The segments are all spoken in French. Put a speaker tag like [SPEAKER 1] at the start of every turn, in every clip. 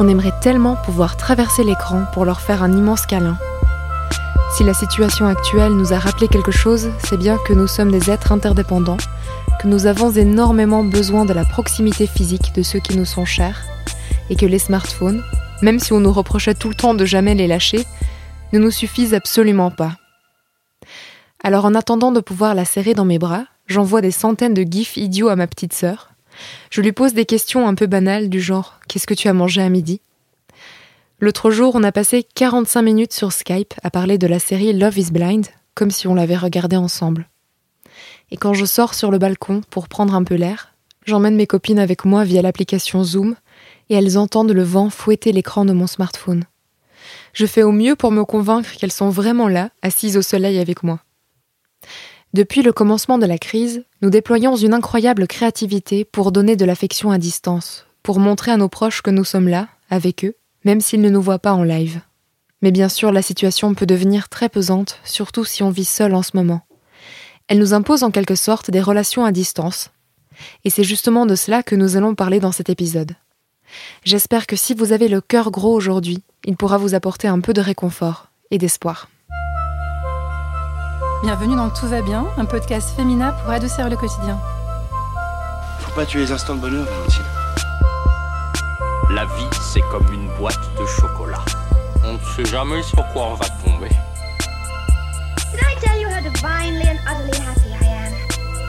[SPEAKER 1] On aimerait tellement pouvoir traverser l'écran pour leur faire un immense câlin. Si la situation actuelle nous a rappelé quelque chose, c'est bien que nous sommes des êtres interdépendants, que nous avons énormément besoin de la proximité physique de ceux qui nous sont chers, et que les smartphones, même si on nous reprochait tout le temps de jamais les lâcher, ne nous suffisent absolument pas. Alors en attendant de pouvoir la serrer dans mes bras, j'envoie des centaines de gifs idiots à ma petite sœur, je lui pose des questions un peu banales du genre Qu'est-ce que tu as mangé à midi? L'autre jour, on a passé 45 minutes sur Skype à parler de la série Love is Blind, comme si on l'avait regardée ensemble. Et quand je sors sur le balcon pour prendre un peu l'air, j'emmène mes copines avec moi via l'application Zoom et elles entendent le vent fouetter l'écran de mon smartphone. Je fais au mieux pour me convaincre qu'elles sont vraiment là, assises au soleil avec moi. Depuis le commencement de la crise, nous déployons une incroyable créativité pour donner de l'affection à distance, pour montrer à nos proches que nous sommes là, avec eux, même s'ils ne nous voient pas en live. Mais bien sûr, la situation peut devenir très pesante, surtout si on vit seul en ce moment. Elle nous impose en quelque sorte des relations à distance. Et c'est justement de cela que nous allons parler dans cet épisode. J'espère que si vous avez le cœur gros aujourd'hui, il pourra vous apporter un peu de réconfort et d'espoir.
[SPEAKER 2] Bienvenue dans Tout va bien, un podcast féminin pour adoucir le quotidien.
[SPEAKER 3] Faut pas tuer les instants de bonheur, Valentine.
[SPEAKER 4] La vie, c'est comme une boîte de chocolat. On ne sait jamais sur quoi on va tomber.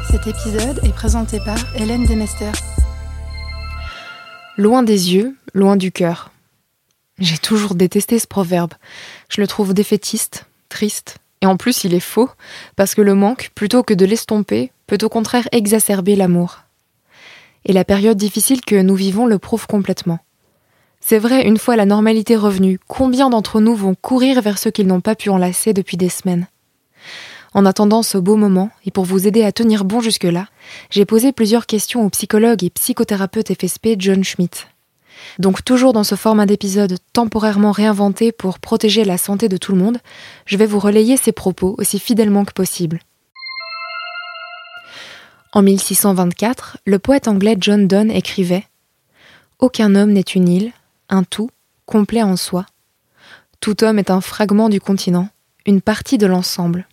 [SPEAKER 2] Cet épisode est présenté par Hélène Demester.
[SPEAKER 1] Loin des yeux, loin du cœur. J'ai toujours détesté ce proverbe. Je le trouve défaitiste, triste, et en plus, il est faux, parce que le manque, plutôt que de l'estomper, peut au contraire exacerber l'amour. Et la période difficile que nous vivons le prouve complètement. C'est vrai, une fois la normalité revenue, combien d'entre nous vont courir vers ceux qu'ils n'ont pas pu enlacer depuis des semaines? En attendant ce beau moment, et pour vous aider à tenir bon jusque-là, j'ai posé plusieurs questions au psychologue et psychothérapeute FSP John Schmidt. Donc toujours dans ce format d'épisode temporairement réinventé pour protéger la santé de tout le monde, je vais vous relayer ces propos aussi fidèlement que possible. En 1624, le poète anglais John Donne écrivait Aucun homme n'est une île, un tout, complet en soi. Tout homme est un fragment du continent, une partie de l'ensemble.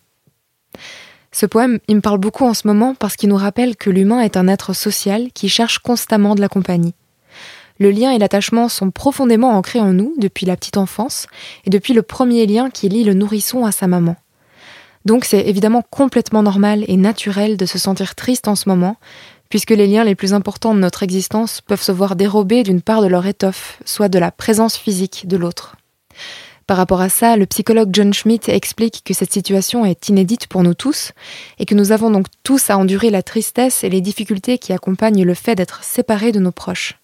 [SPEAKER 1] Ce poème, il me parle beaucoup en ce moment parce qu'il nous rappelle que l'humain est un être social qui cherche constamment de la compagnie le lien et l'attachement sont profondément ancrés en nous depuis la petite enfance et depuis le premier lien qui lie le nourrisson à sa maman. Donc c'est évidemment complètement normal et naturel de se sentir triste en ce moment, puisque les liens les plus importants de notre existence peuvent se voir dérobés d'une part de leur étoffe, soit de la présence physique de l'autre. Par rapport à ça, le psychologue John Schmidt explique que cette situation est inédite pour nous tous et que nous avons donc tous à endurer la tristesse et les difficultés qui accompagnent le fait d'être séparés de nos proches.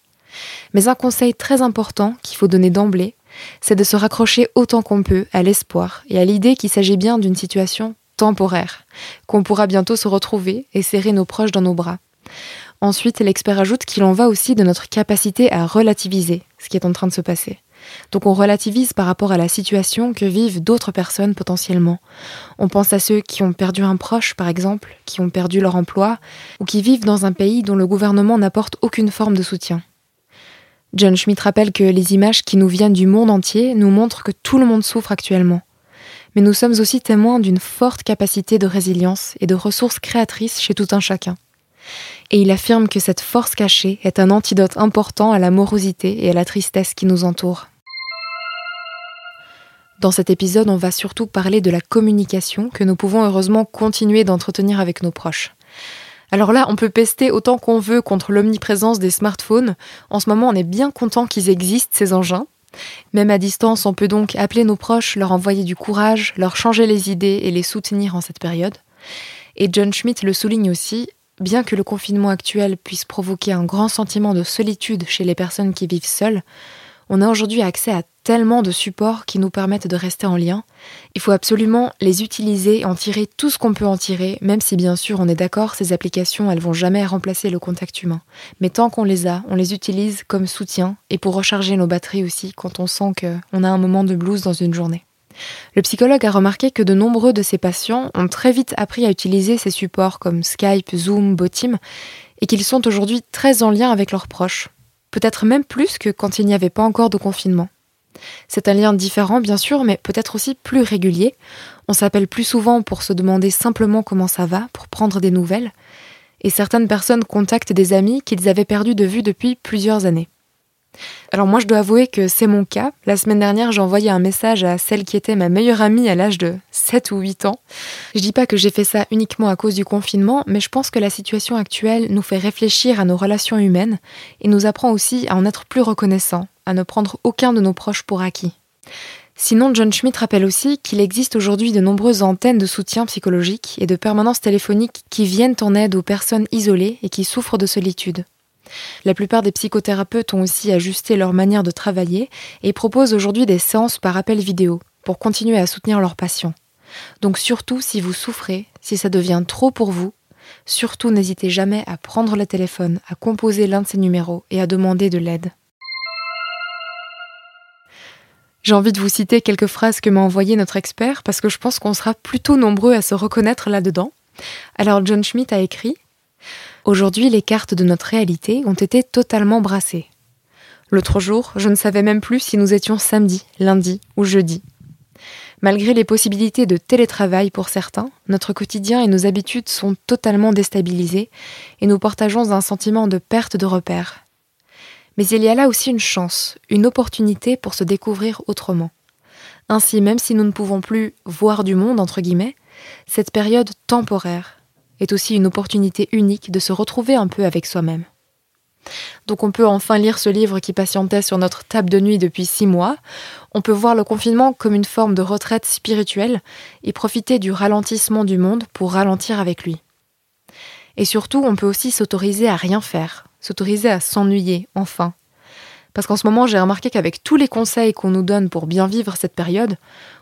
[SPEAKER 1] Mais un conseil très important qu'il faut donner d'emblée, c'est de se raccrocher autant qu'on peut à l'espoir et à l'idée qu'il s'agit bien d'une situation temporaire, qu'on pourra bientôt se retrouver et serrer nos proches dans nos bras. Ensuite, l'expert ajoute qu'il en va aussi de notre capacité à relativiser ce qui est en train de se passer. Donc on relativise par rapport à la situation que vivent d'autres personnes potentiellement. On pense à ceux qui ont perdu un proche, par exemple, qui ont perdu leur emploi, ou qui vivent dans un pays dont le gouvernement n'apporte aucune forme de soutien. John Schmidt rappelle que les images qui nous viennent du monde entier nous montrent que tout le monde souffre actuellement. Mais nous sommes aussi témoins d'une forte capacité de résilience et de ressources créatrices chez tout un chacun. Et il affirme que cette force cachée est un antidote important à la morosité et à la tristesse qui nous entourent. Dans cet épisode, on va surtout parler de la communication que nous pouvons heureusement continuer d'entretenir avec nos proches. Alors là, on peut pester autant qu'on veut contre l'omniprésence des smartphones. En ce moment, on est bien content qu'ils existent, ces engins. Même à distance, on peut donc appeler nos proches, leur envoyer du courage, leur changer les idées et les soutenir en cette période. Et John Schmidt le souligne aussi, bien que le confinement actuel puisse provoquer un grand sentiment de solitude chez les personnes qui vivent seules, on a aujourd'hui accès à tellement de supports qui nous permettent de rester en lien. Il faut absolument les utiliser, en tirer tout ce qu'on peut en tirer, même si bien sûr on est d'accord, ces applications elles vont jamais remplacer le contact humain. Mais tant qu'on les a, on les utilise comme soutien et pour recharger nos batteries aussi quand on sent qu'on a un moment de blues dans une journée. Le psychologue a remarqué que de nombreux de ses patients ont très vite appris à utiliser ces supports comme Skype, Zoom, Botim, et qu'ils sont aujourd'hui très en lien avec leurs proches, peut-être même plus que quand il n'y avait pas encore de confinement. C'est un lien différent, bien sûr, mais peut-être aussi plus régulier. On s'appelle plus souvent pour se demander simplement comment ça va, pour prendre des nouvelles. Et certaines personnes contactent des amis qu'ils avaient perdus de vue depuis plusieurs années. Alors moi je dois avouer que c'est mon cas. La semaine dernière j'ai envoyé un message à celle qui était ma meilleure amie à l'âge de 7 ou 8 ans. Je dis pas que j'ai fait ça uniquement à cause du confinement, mais je pense que la situation actuelle nous fait réfléchir à nos relations humaines et nous apprend aussi à en être plus reconnaissants, à ne prendre aucun de nos proches pour acquis. Sinon, John Schmidt rappelle aussi qu'il existe aujourd'hui de nombreuses antennes de soutien psychologique et de permanence téléphonique qui viennent en aide aux personnes isolées et qui souffrent de solitude. La plupart des psychothérapeutes ont aussi ajusté leur manière de travailler et proposent aujourd'hui des séances par appel vidéo pour continuer à soutenir leurs patients. Donc surtout si vous souffrez, si ça devient trop pour vous, surtout n'hésitez jamais à prendre le téléphone, à composer l'un de ces numéros et à demander de l'aide. J'ai envie de vous citer quelques phrases que m'a envoyées notre expert parce que je pense qu'on sera plutôt nombreux à se reconnaître là-dedans. Alors John Schmidt a écrit Aujourd'hui, les cartes de notre réalité ont été totalement brassées. L'autre jour, je ne savais même plus si nous étions samedi, lundi ou jeudi. Malgré les possibilités de télétravail pour certains, notre quotidien et nos habitudes sont totalement déstabilisés et nous partageons un sentiment de perte de repères. Mais il y a là aussi une chance, une opportunité pour se découvrir autrement. Ainsi, même si nous ne pouvons plus voir du monde, entre guillemets, cette période temporaire est aussi une opportunité unique de se retrouver un peu avec soi-même. Donc on peut enfin lire ce livre qui patientait sur notre table de nuit depuis six mois. On peut voir le confinement comme une forme de retraite spirituelle et profiter du ralentissement du monde pour ralentir avec lui. Et surtout, on peut aussi s'autoriser à rien faire, s'autoriser à s'ennuyer, enfin, parce qu'en ce moment, j'ai remarqué qu'avec tous les conseils qu'on nous donne pour bien vivre cette période,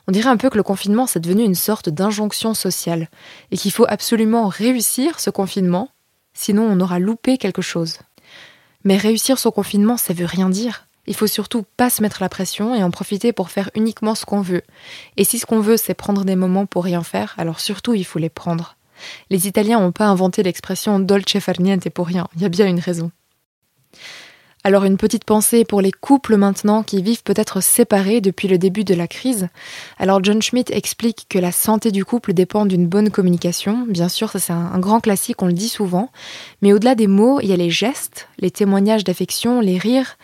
[SPEAKER 1] on dirait un peu que le confinement, c'est devenu une sorte d'injonction sociale, et qu'il faut absolument réussir ce confinement, sinon on aura loupé quelque chose. Mais réussir son confinement, ça veut rien dire. Il faut surtout pas se mettre la pression et en profiter pour faire uniquement ce qu'on veut. Et si ce qu'on veut, c'est prendre des moments pour rien faire, alors surtout il faut les prendre. Les Italiens n'ont pas inventé l'expression dolce far niente pour rien, il y a bien une raison. Alors une petite pensée pour les couples maintenant qui vivent peut-être séparés depuis le début de la crise. Alors John Schmidt explique que la santé du couple dépend d'une bonne communication. Bien sûr, ça c'est un, grand classique, on le dit souvent. Mais au-delà des mots, il y a les gestes, les témoignages d'affection, les rires.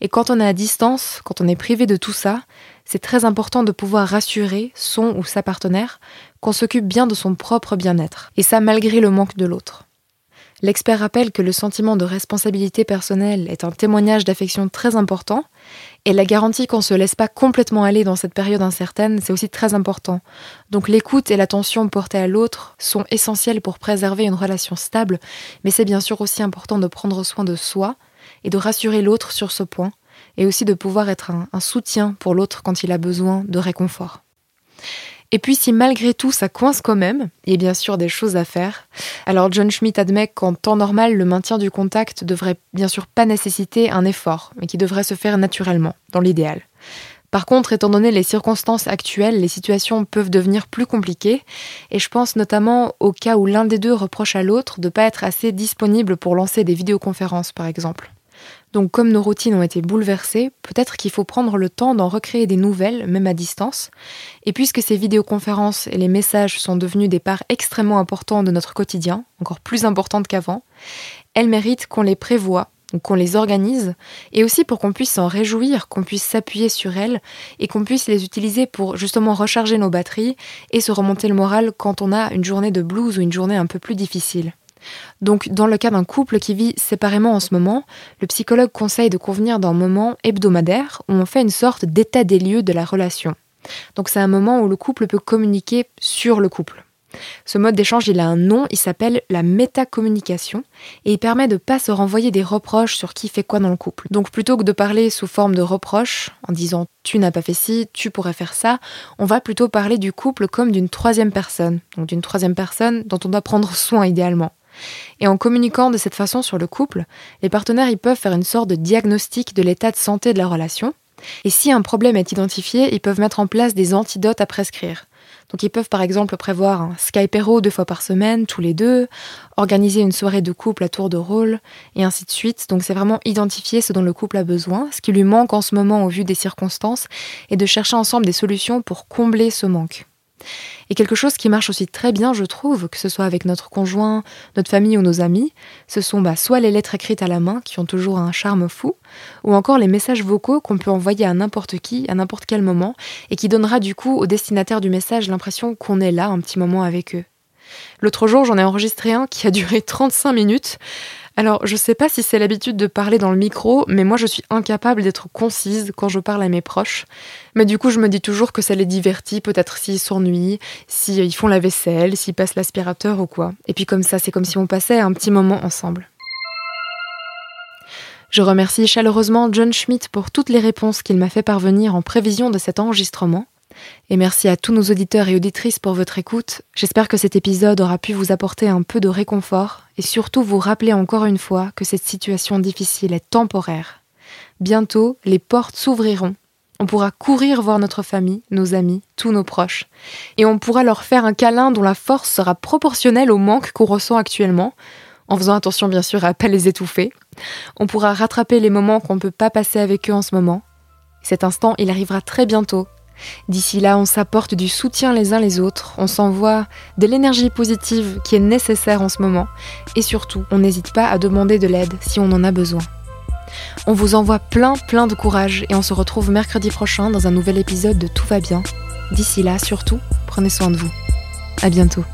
[SPEAKER 1] Et quand on est à distance, quand on est privé de tout ça, c'est très important de pouvoir rassurer son ou sa partenaire qu'on s'occupe bien de son propre bien-être. Et ça malgré le manque de l'autre. L'expert rappelle que le sentiment de responsabilité personnelle est un témoignage d'affection très important, et la garantie qu'on ne se laisse pas complètement aller dans cette période incertaine, c'est aussi très important. Donc l'écoute et l'attention portée à l'autre sont essentielles pour préserver une relation stable, mais c'est bien sûr aussi important de prendre soin de soi et de rassurer l'autre sur ce point, et aussi de pouvoir être un, un soutien pour l'autre quand il a besoin de réconfort. Et puis si malgré tout ça coince quand même, il y a bien sûr des choses à faire. Alors John Schmidt admet qu'en temps normal, le maintien du contact devrait bien sûr pas nécessiter un effort, mais qui devrait se faire naturellement, dans l'idéal. Par contre, étant donné les circonstances actuelles, les situations peuvent devenir plus compliquées, et je pense notamment au cas où l'un des deux reproche à l'autre de ne pas être assez disponible pour lancer des vidéoconférences, par exemple. Donc comme nos routines ont été bouleversées, peut-être qu'il faut prendre le temps d'en recréer des nouvelles, même à distance. Et puisque ces vidéoconférences et les messages sont devenus des parts extrêmement importantes de notre quotidien, encore plus importantes qu'avant, elles méritent qu'on les prévoie, qu'on les organise, et aussi pour qu'on puisse s'en réjouir, qu'on puisse s'appuyer sur elles, et qu'on puisse les utiliser pour justement recharger nos batteries et se remonter le moral quand on a une journée de blues ou une journée un peu plus difficile. Donc, dans le cas d'un couple qui vit séparément en ce moment, le psychologue conseille de convenir d'un moment hebdomadaire où on fait une sorte d'état des lieux de la relation. Donc, c'est un moment où le couple peut communiquer sur le couple. Ce mode d'échange, il a un nom, il s'appelle la métacommunication et il permet de ne pas se renvoyer des reproches sur qui fait quoi dans le couple. Donc plutôt que de parler sous forme de reproches, en disant tu n'as pas fait ci, tu pourrais faire ça, on va plutôt parler du couple comme d'une troisième personne, donc d'une troisième personne dont on doit prendre soin idéalement. Et en communiquant de cette façon sur le couple, les partenaires ils peuvent faire une sorte de diagnostic de l'état de santé de la relation. Et si un problème est identifié, ils peuvent mettre en place des antidotes à prescrire. Donc ils peuvent par exemple prévoir un Skypero deux fois par semaine, tous les deux, organiser une soirée de couple à tour de rôle, et ainsi de suite. Donc c'est vraiment identifier ce dont le couple a besoin, ce qui lui manque en ce moment au vu des circonstances, et de chercher ensemble des solutions pour combler ce manque. Et quelque chose qui marche aussi très bien, je trouve, que ce soit avec notre conjoint, notre famille ou nos amis, ce sont bah, soit les lettres écrites à la main, qui ont toujours un charme fou, ou encore les messages vocaux qu'on peut envoyer à n'importe qui, à n'importe quel moment, et qui donnera du coup au destinataire du message l'impression qu'on est là un petit moment avec eux. L'autre jour, j'en ai enregistré un qui a duré 35 minutes. Alors, je sais pas si c'est l'habitude de parler dans le micro, mais moi je suis incapable d'être concise quand je parle à mes proches. Mais du coup, je me dis toujours que ça les divertit, peut-être s'ils s'ennuient, s'ils font la vaisselle, s'ils passent l'aspirateur ou quoi. Et puis comme ça, c'est comme si on passait un petit moment ensemble. Je remercie chaleureusement John Schmidt pour toutes les réponses qu'il m'a fait parvenir en prévision de cet enregistrement. Et merci à tous nos auditeurs et auditrices pour votre écoute. J'espère que cet épisode aura pu vous apporter un peu de réconfort et surtout vous rappeler encore une fois que cette situation difficile est temporaire. Bientôt, les portes s'ouvriront. On pourra courir voir notre famille, nos amis, tous nos proches. Et on pourra leur faire un câlin dont la force sera proportionnelle au manque qu'on ressent actuellement, en faisant attention bien sûr à ne pas les étouffer. On pourra rattraper les moments qu'on ne peut pas passer avec eux en ce moment. Cet instant, il arrivera très bientôt D'ici là, on s'apporte du soutien les uns les autres, on s'envoie de l'énergie positive qui est nécessaire en ce moment, et surtout, on n'hésite pas à demander de l'aide si on en a besoin. On vous envoie plein plein de courage et on se retrouve mercredi prochain dans un nouvel épisode de Tout va bien. D'ici là, surtout, prenez soin de vous. À bientôt.